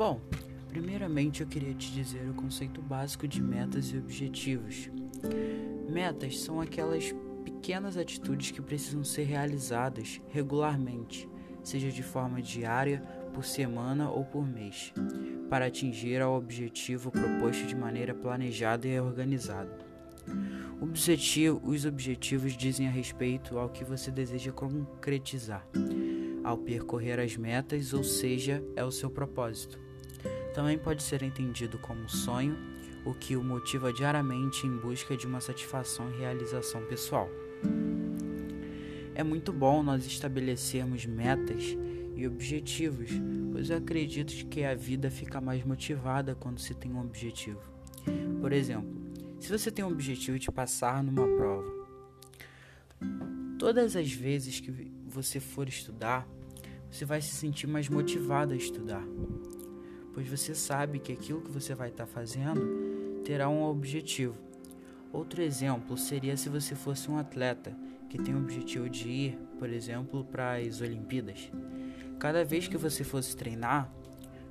Bom, primeiramente eu queria te dizer o conceito básico de metas e objetivos. Metas são aquelas pequenas atitudes que precisam ser realizadas regularmente, seja de forma diária, por semana ou por mês, para atingir ao objetivo proposto de maneira planejada e organizada. Objetivo, os objetivos dizem a respeito ao que você deseja concretizar, ao percorrer as metas, ou seja, é o seu propósito. Também pode ser entendido como sonho, o que o motiva diariamente em busca de uma satisfação e realização pessoal. É muito bom nós estabelecermos metas e objetivos, pois eu acredito que a vida fica mais motivada quando se tem um objetivo. Por exemplo, se você tem um objetivo de passar numa prova, todas as vezes que você for estudar, você vai se sentir mais motivado a estudar, pois você sabe que aquilo que você vai estar fazendo terá um objetivo. Outro exemplo seria se você fosse um atleta que tem o objetivo de ir, por exemplo, para as Olimpíadas. Cada vez que você fosse treinar,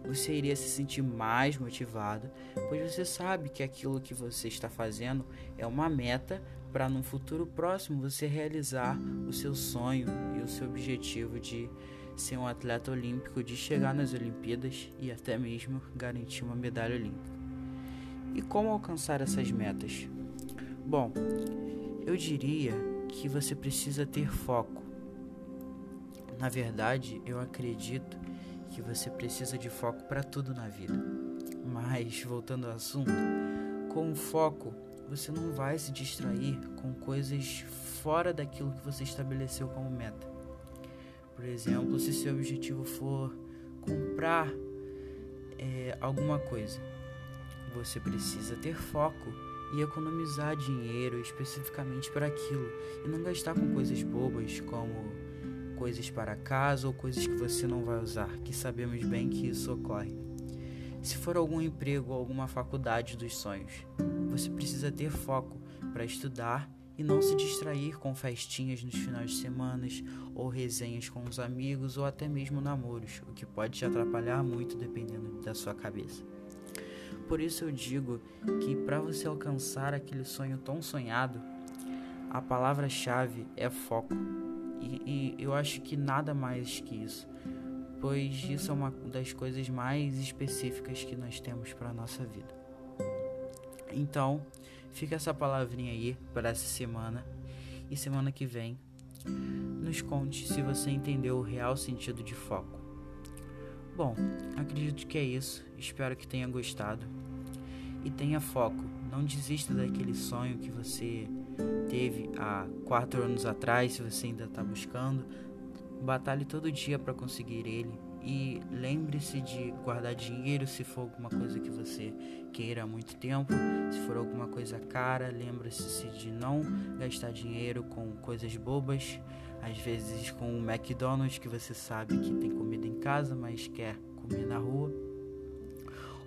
você iria se sentir mais motivado, pois você sabe que aquilo que você está fazendo é uma meta para num futuro próximo você realizar o seu sonho e o seu objetivo de ser um atleta olímpico, de chegar nas Olimpíadas e até mesmo garantir uma medalha olímpica. E como alcançar essas metas? Bom, eu diria que você precisa ter foco. Na verdade, eu acredito que você precisa de foco para tudo na vida. Mas, voltando ao assunto, com foco, você não vai se distrair com coisas fora daquilo que você estabeleceu como meta. Por exemplo, se seu objetivo for comprar é, alguma coisa, você precisa ter foco e economizar dinheiro especificamente para aquilo e não gastar com coisas bobas como coisas para casa ou coisas que você não vai usar, que sabemos bem que isso ocorre. Se for algum emprego ou alguma faculdade dos sonhos, você precisa ter foco para estudar e não se distrair com festinhas nos finais de semana ou resenhas com os amigos ou até mesmo namoros, o que pode te atrapalhar muito dependendo da sua cabeça. Por isso eu digo que para você alcançar aquele sonho tão sonhado, a palavra-chave é foco. E, e, eu acho que nada mais que isso, pois isso é uma das coisas mais específicas que nós temos para a nossa vida. Então, fica essa palavrinha aí para essa semana e semana que vem nos conte se você entendeu o real sentido de foco. Bom, acredito que é isso. Espero que tenha gostado. E tenha foco. Não desista daquele sonho que você teve há quatro anos atrás, se você ainda está buscando. Batalhe todo dia para conseguir ele. E lembre-se de guardar dinheiro se for alguma coisa que você queira há muito tempo. Se for alguma coisa cara, lembre-se de não gastar dinheiro com coisas bobas às vezes com o McDonald's que você sabe que tem comida em casa, mas quer comer na rua.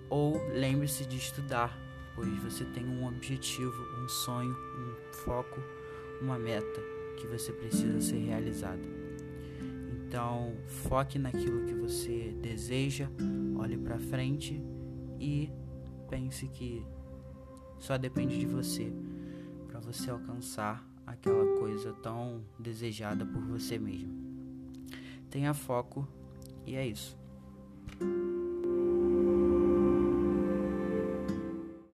Ou lembre-se de estudar, pois você tem um objetivo, um sonho, um foco, uma meta que você precisa ser realizada. Então, foque naquilo que você deseja, olhe para frente e pense que só depende de você para você alcançar aquela coisa tão desejada por você mesmo. Tenha foco e é isso.